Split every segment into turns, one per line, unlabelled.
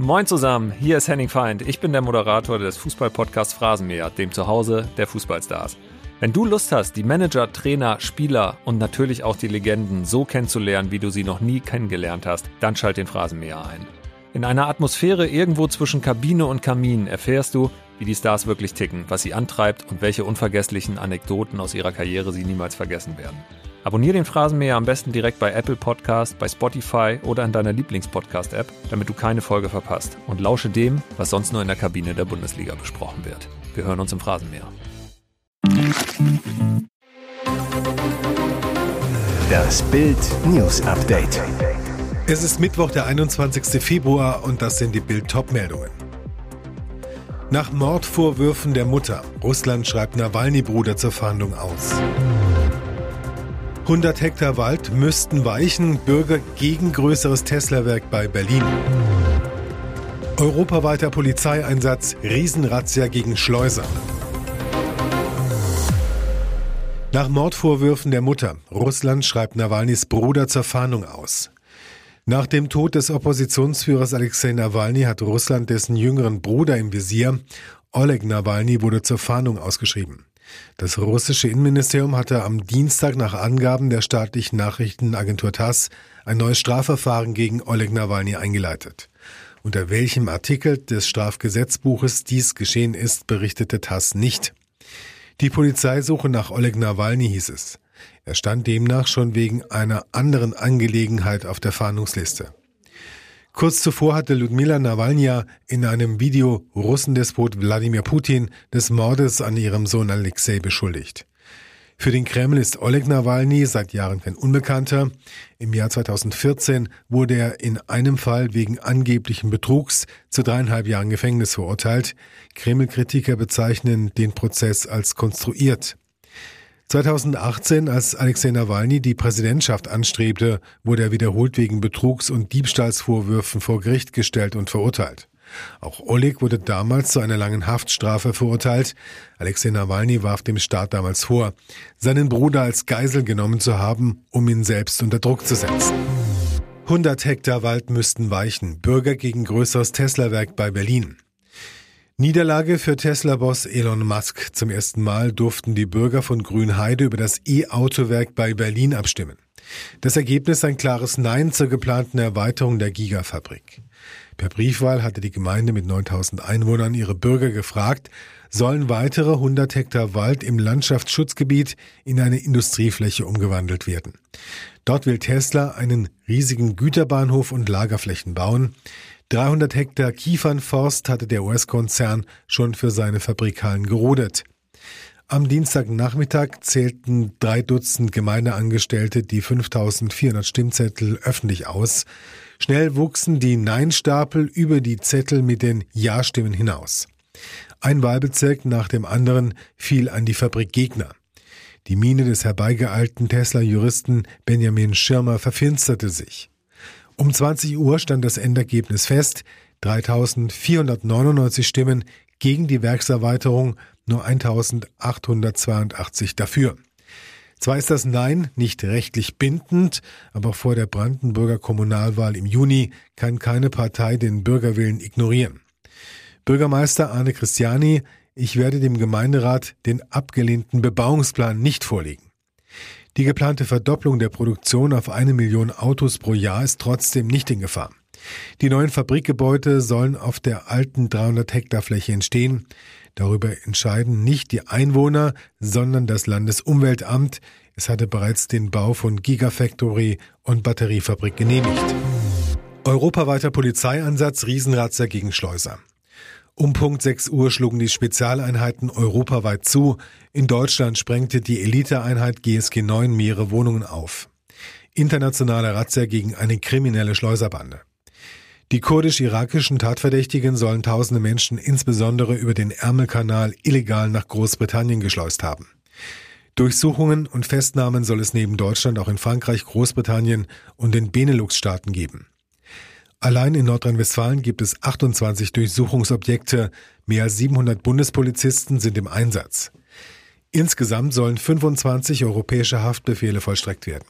Moin zusammen, hier ist Henning Feind. Ich bin der Moderator des Fußballpodcasts Phrasenmäher, dem Zuhause der Fußballstars. Wenn du Lust hast, die Manager, Trainer, Spieler und natürlich auch die Legenden so kennenzulernen, wie du sie noch nie kennengelernt hast, dann schalt den Phrasenmäher ein. In einer Atmosphäre irgendwo zwischen Kabine und Kamin erfährst du, wie die Stars wirklich ticken, was sie antreibt und welche unvergesslichen Anekdoten aus ihrer Karriere sie niemals vergessen werden. Abonnier den Phrasenmäher am besten direkt bei Apple Podcast, bei Spotify oder in deiner Lieblingspodcast-App, damit du keine Folge verpasst. Und lausche dem, was sonst nur in der Kabine der Bundesliga besprochen wird. Wir hören uns im Phrasenmäher.
Das Bild News Update.
Es ist Mittwoch, der 21. Februar und das sind die Bild Top-Meldungen. Nach Mordvorwürfen der Mutter. Russland schreibt Nawalny-Bruder zur Verhandlung aus. 100 Hektar Wald müssten weichen, Bürger gegen größeres Tesla-Werk bei Berlin. Europaweiter Polizeieinsatz, Riesenrazzia gegen Schleuser. Nach Mordvorwürfen der Mutter. Russland schreibt Nawalnys Bruder zur Fahndung aus. Nach dem Tod des Oppositionsführers Alexei Nawalny hat Russland dessen jüngeren Bruder im Visier. Oleg Nawalny wurde zur Fahndung ausgeschrieben. Das russische Innenministerium hatte am Dienstag nach Angaben der staatlichen Nachrichtenagentur TASS ein neues Strafverfahren gegen Oleg Nawalny eingeleitet. Unter welchem Artikel des Strafgesetzbuches dies geschehen ist, berichtete TASS nicht. Die Polizeisuche nach Oleg Nawalny hieß es. Er stand demnach schon wegen einer anderen Angelegenheit auf der Fahndungsliste. Kurz zuvor hatte Ludmila Nawalnya in einem Video Russendespot Wladimir Putin des Mordes an ihrem Sohn Alexei beschuldigt. Für den Kreml ist Oleg Nawalny seit Jahren kein Unbekannter. Im Jahr 2014 wurde er in einem Fall wegen angeblichen Betrugs zu dreieinhalb Jahren Gefängnis verurteilt. Kreml-Kritiker bezeichnen den Prozess als konstruiert. 2018, als Alexei Nawalny die Präsidentschaft anstrebte, wurde er wiederholt wegen Betrugs- und Diebstahlsvorwürfen vor Gericht gestellt und verurteilt. Auch Oleg wurde damals zu einer langen Haftstrafe verurteilt. Alexei Nawalny warf dem Staat damals vor, seinen Bruder als Geisel genommen zu haben, um ihn selbst unter Druck zu setzen. 100 Hektar Wald müssten weichen. Bürger gegen größeres Tesla-Werk bei Berlin. Niederlage für Tesla-Boss Elon Musk. Zum ersten Mal durften die Bürger von Grünheide über das E-Autowerk bei Berlin abstimmen. Das Ergebnis ein klares Nein zur geplanten Erweiterung der Gigafabrik. Per Briefwahl hatte die Gemeinde mit 9000 Einwohnern ihre Bürger gefragt, sollen weitere 100 Hektar Wald im Landschaftsschutzgebiet in eine Industriefläche umgewandelt werden. Dort will Tesla einen riesigen Güterbahnhof und Lagerflächen bauen. 300 Hektar Kiefernforst hatte der US-Konzern schon für seine Fabrikhallen gerodet. Am Dienstagnachmittag zählten drei Dutzend Gemeindeangestellte die 5400 Stimmzettel öffentlich aus. Schnell wuchsen die Nein-Stapel über die Zettel mit den Ja-Stimmen hinaus. Ein Wahlbezirk nach dem anderen fiel an die Fabrikgegner. Die Miene des herbeigeeilten Tesla-Juristen Benjamin Schirmer verfinsterte sich. Um 20 Uhr stand das Endergebnis fest. 3499 Stimmen gegen die Werkserweiterung, nur 1882 dafür. Zwar ist das Nein nicht rechtlich bindend, aber vor der Brandenburger Kommunalwahl im Juni kann keine Partei den Bürgerwillen ignorieren. Bürgermeister Arne Christiani, ich werde dem Gemeinderat den abgelehnten Bebauungsplan nicht vorlegen. Die geplante Verdopplung der Produktion auf eine Million Autos pro Jahr ist trotzdem nicht in Gefahr. Die neuen Fabrikgebäude sollen auf der alten 300 Hektar Fläche entstehen. Darüber entscheiden nicht die Einwohner, sondern das Landesumweltamt. Es hatte bereits den Bau von Gigafactory und Batteriefabrik genehmigt. Europaweiter Polizeieinsatz Riesenratzer gegen Schleuser. Um Punkt 6 Uhr schlugen die Spezialeinheiten europaweit zu. In Deutschland sprengte die Eliteeinheit GSG 9 mehrere Wohnungen auf. Internationale Razzia gegen eine kriminelle Schleuserbande. Die kurdisch-irakischen Tatverdächtigen sollen tausende Menschen insbesondere über den Ärmelkanal illegal nach Großbritannien geschleust haben. Durchsuchungen und Festnahmen soll es neben Deutschland auch in Frankreich, Großbritannien und den Benelux-Staaten geben. Allein in Nordrhein-Westfalen gibt es 28 Durchsuchungsobjekte, mehr als 700 Bundespolizisten sind im Einsatz. Insgesamt sollen 25 europäische Haftbefehle vollstreckt werden.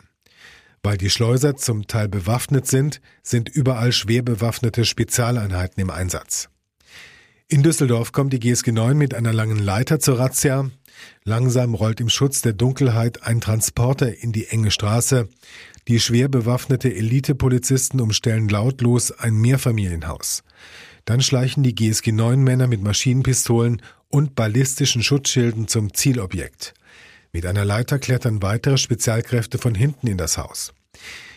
Weil die Schleuser zum Teil bewaffnet sind, sind überall schwer bewaffnete Spezialeinheiten im Einsatz. In Düsseldorf kommt die GSG 9 mit einer langen Leiter zur Razzia. Langsam rollt im Schutz der Dunkelheit ein Transporter in die enge Straße. Die schwer bewaffnete Elitepolizisten umstellen lautlos ein Mehrfamilienhaus. Dann schleichen die GSG 9 Männer mit Maschinenpistolen und ballistischen Schutzschilden zum Zielobjekt. Mit einer Leiter klettern weitere Spezialkräfte von hinten in das Haus.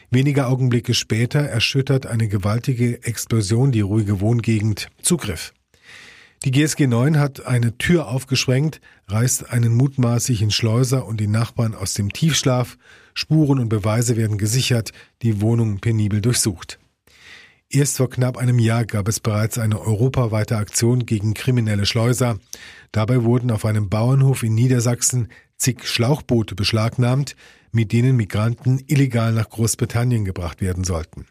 Wenige Augenblicke später erschüttert eine gewaltige Explosion die ruhige Wohngegend. Zugriff. Die GSG 9 hat eine Tür aufgesprengt, reißt einen mutmaßlichen Schleuser und die Nachbarn aus dem Tiefschlaf. Spuren und Beweise werden gesichert, die Wohnung penibel durchsucht. Erst vor knapp einem Jahr gab es bereits eine europaweite Aktion gegen kriminelle Schleuser. Dabei wurden auf einem Bauernhof in Niedersachsen zig Schlauchboote beschlagnahmt, mit denen Migranten illegal nach Großbritannien gebracht werden sollten.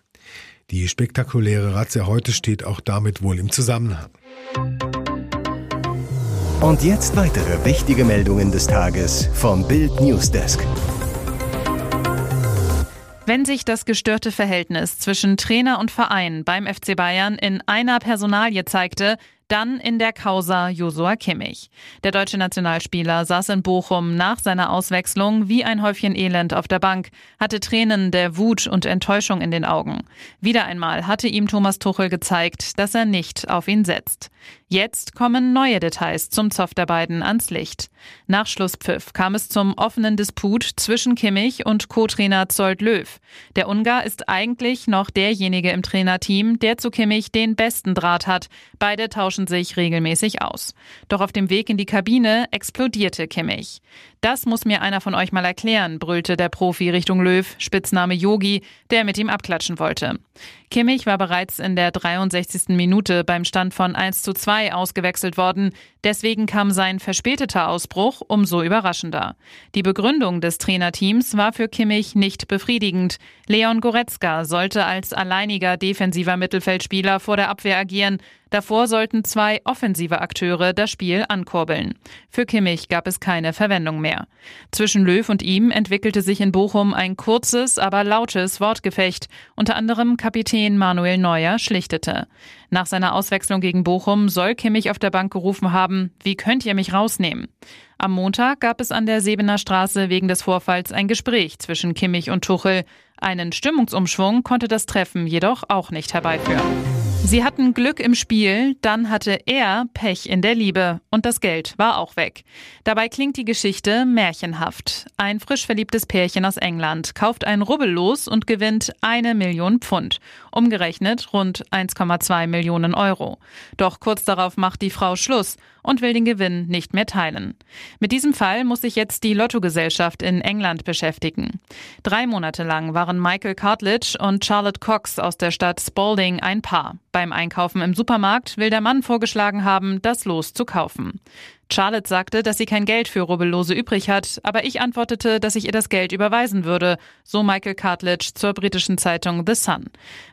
Die spektakuläre Razzia heute steht auch damit wohl im Zusammenhang.
Und jetzt weitere wichtige Meldungen des Tages vom Bild Newsdesk.
Wenn sich das gestörte Verhältnis zwischen Trainer und Verein beim FC Bayern in einer Personalie zeigte, dann in der Causa Josua Kimmich. Der deutsche Nationalspieler saß in Bochum nach seiner Auswechslung wie ein Häufchen Elend auf der Bank, hatte Tränen der Wut und Enttäuschung in den Augen. Wieder einmal hatte ihm Thomas Tuchel gezeigt, dass er nicht auf ihn setzt. Jetzt kommen neue Details zum Zoff der beiden ans Licht. Nach Schlusspfiff kam es zum offenen Disput zwischen Kimmich und Co-Trainer Zolt Löw. Der Ungar ist eigentlich noch derjenige im Trainerteam, der zu Kimmich den besten Draht hat. Beide tauschen sich regelmäßig aus. Doch auf dem Weg in die Kabine explodierte Kimmich. Das muss mir einer von euch mal erklären, brüllte der Profi Richtung Löw, Spitzname Yogi, der mit ihm abklatschen wollte. Kimmich war bereits in der 63. Minute beim Stand von 1 zu 2 ausgewechselt worden. Deswegen kam sein verspäteter Ausbruch umso überraschender. Die Begründung des Trainerteams war für Kimmich nicht befriedigend. Leon Goretzka sollte als alleiniger defensiver Mittelfeldspieler vor der Abwehr agieren. Davor sollten zwei offensive Akteure das Spiel ankurbeln. Für Kimmich gab es keine Verwendung mehr. Zwischen Löw und ihm entwickelte sich in Bochum ein kurzes, aber lautes Wortgefecht. Unter anderem Kapitän Manuel Neuer schlichtete. Nach seiner Auswechslung gegen Bochum soll Kimmich auf der Bank gerufen haben, wie könnt ihr mich rausnehmen? Am Montag gab es an der Sebener Straße wegen des Vorfalls ein Gespräch zwischen Kimmich und Tuchel. Einen Stimmungsumschwung konnte das Treffen jedoch auch nicht herbeiführen. Sie hatten Glück im Spiel, dann hatte er Pech in der Liebe und das Geld war auch weg. Dabei klingt die Geschichte märchenhaft. Ein frisch verliebtes Pärchen aus England kauft ein Rubbellos und gewinnt eine Million Pfund, umgerechnet rund 1,2 Millionen Euro. Doch kurz darauf macht die Frau Schluss und will den Gewinn nicht mehr teilen. Mit diesem Fall muss sich jetzt die Lottogesellschaft in England beschäftigen. Drei Monate lang waren Michael Cartledge und Charlotte Cox aus der Stadt Spalding ein Paar. Beim Einkaufen im Supermarkt will der Mann vorgeschlagen haben, das Los zu kaufen. Charlotte sagte, dass sie kein Geld für Rubbellose übrig hat, aber ich antwortete, dass ich ihr das Geld überweisen würde, so Michael Cartledge zur britischen Zeitung The Sun.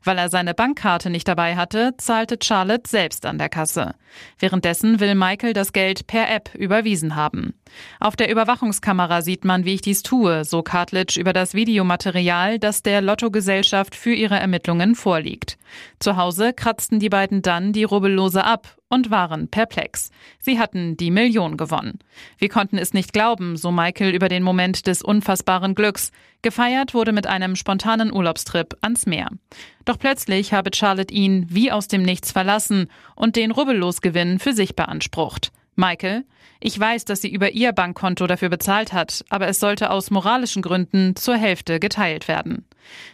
Weil er seine Bankkarte nicht dabei hatte, zahlte Charlotte selbst an der Kasse. Währenddessen will Michael das Geld per App überwiesen haben. Auf der Überwachungskamera sieht man, wie ich dies tue, so Cartledge über das Videomaterial, das der Lottogesellschaft für ihre Ermittlungen vorliegt. Zu Hause kratzten die beiden dann die Rubbellose ab und waren perplex. Sie hatten die Million gewonnen. Wir konnten es nicht glauben, so Michael über den Moment des unfassbaren Glücks. Gefeiert wurde mit einem spontanen Urlaubstrip ans Meer. Doch plötzlich habe Charlotte ihn wie aus dem Nichts verlassen und den Rubbellosgewinn für sich beansprucht. Michael, ich weiß, dass sie über ihr Bankkonto dafür bezahlt hat, aber es sollte aus moralischen Gründen zur Hälfte geteilt werden.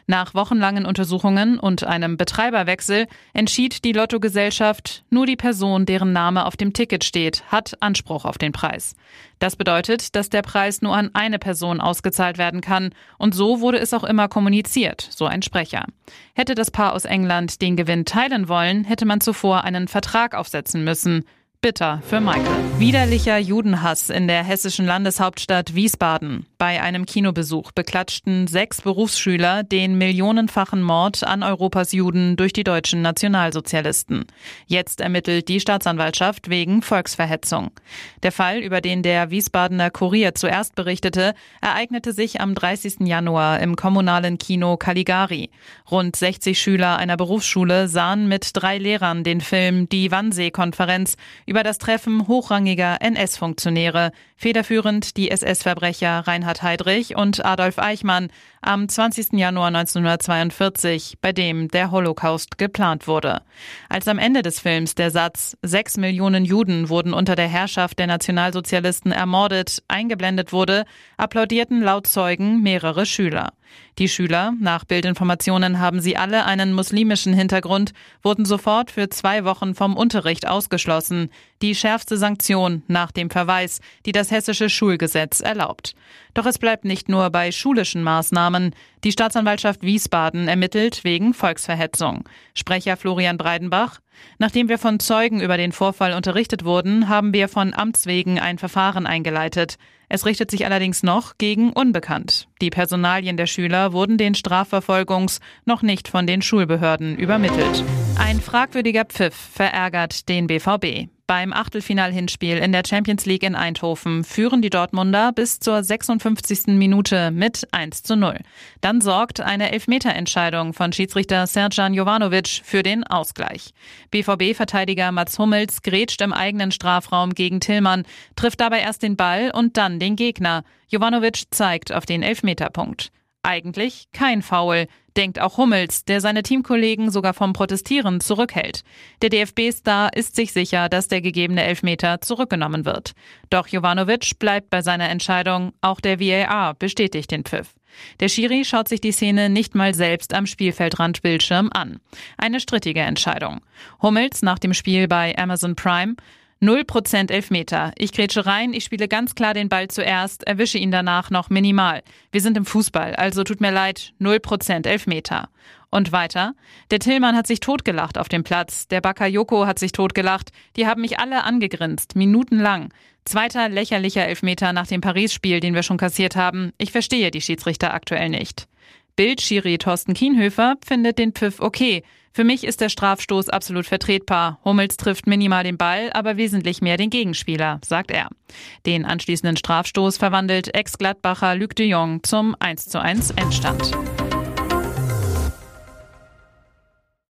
Nach wochenlangen Untersuchungen und einem Betreiberwechsel entschied die Lottogesellschaft, nur die Person, deren Name auf dem Ticket steht, hat Anspruch auf den Preis. Das bedeutet, dass der Preis nur an eine Person ausgezahlt werden kann, und so wurde es auch immer kommuniziert, so ein Sprecher. Hätte das Paar aus England den Gewinn teilen wollen, hätte man zuvor einen Vertrag aufsetzen müssen. Bitter für Michael. Widerlicher Judenhass in der hessischen Landeshauptstadt Wiesbaden. Bei einem Kinobesuch beklatschten sechs Berufsschüler den millionenfachen Mord an Europas Juden durch die deutschen Nationalsozialisten. Jetzt ermittelt die Staatsanwaltschaft wegen Volksverhetzung. Der Fall, über den der Wiesbadener Kurier zuerst berichtete, ereignete sich am 30. Januar im kommunalen Kino Caligari. Rund 60 Schüler einer Berufsschule sahen mit drei Lehrern den Film Die Wannsee-Konferenz über das Treffen hochrangiger NS-Funktionäre, federführend die SS-Verbrecher Reinhard Heydrich und Adolf Eichmann am 20. Januar 1942, bei dem der Holocaust geplant wurde. Als am Ende des Films der Satz Sechs Millionen Juden wurden unter der Herrschaft der Nationalsozialisten ermordet eingeblendet wurde, applaudierten laut Zeugen mehrere Schüler. Die Schüler, nach Bildinformationen haben sie alle einen muslimischen Hintergrund, wurden sofort für zwei Wochen vom Unterricht ausgeschlossen. Die schärfste Sanktion nach dem Verweis, die das hessische Schulgesetz erlaubt. Doch es bleibt nicht nur bei schulischen Maßnahmen. Die Staatsanwaltschaft Wiesbaden ermittelt wegen Volksverhetzung. Sprecher Florian Breidenbach. Nachdem wir von Zeugen über den Vorfall unterrichtet wurden, haben wir von Amts wegen ein Verfahren eingeleitet. Es richtet sich allerdings noch gegen Unbekannt. Die Personalien der Schüler wurden den Strafverfolgungs noch nicht von den Schulbehörden übermittelt. Ein fragwürdiger Pfiff verärgert den BVB. Beim Achtelfinal-Hinspiel in der Champions League in Eindhoven führen die Dortmunder bis zur 56. Minute mit 1 zu 0. Dann sorgt eine Elfmeterentscheidung von Schiedsrichter Serjan Jovanovic für den Ausgleich. BVB-Verteidiger Mats Hummels grätscht im eigenen Strafraum gegen Tillmann, trifft dabei erst den Ball und dann den Gegner. Jovanovic zeigt auf den Elfmeterpunkt. Eigentlich kein Foul, denkt auch Hummels, der seine Teamkollegen sogar vom Protestieren zurückhält. Der DFB-Star ist sich sicher, dass der gegebene Elfmeter zurückgenommen wird. Doch Jovanovic bleibt bei seiner Entscheidung, auch der VAR bestätigt den Pfiff. Der Schiri schaut sich die Szene nicht mal selbst am Spielfeldrandbildschirm an. Eine strittige Entscheidung. Hummels nach dem Spiel bei Amazon Prime 0% Elfmeter. Ich grätsche rein, ich spiele ganz klar den Ball zuerst, erwische ihn danach noch minimal. Wir sind im Fußball, also tut mir leid, 0% Elfmeter. Und weiter. Der Tillmann hat sich totgelacht auf dem Platz. Der Bakayoko hat sich totgelacht. Die haben mich alle angegrinst, minutenlang. Zweiter lächerlicher Elfmeter nach dem Paris-Spiel, den wir schon kassiert haben. Ich verstehe die Schiedsrichter aktuell nicht. Bildschiri Thorsten Kienhöfer findet den Pfiff okay. Für mich ist der Strafstoß absolut vertretbar. Hummels trifft minimal den Ball, aber wesentlich mehr den Gegenspieler, sagt er. Den anschließenden Strafstoß verwandelt Ex-Gladbacher Luc de Jong zum 1 zu 1 Endstand.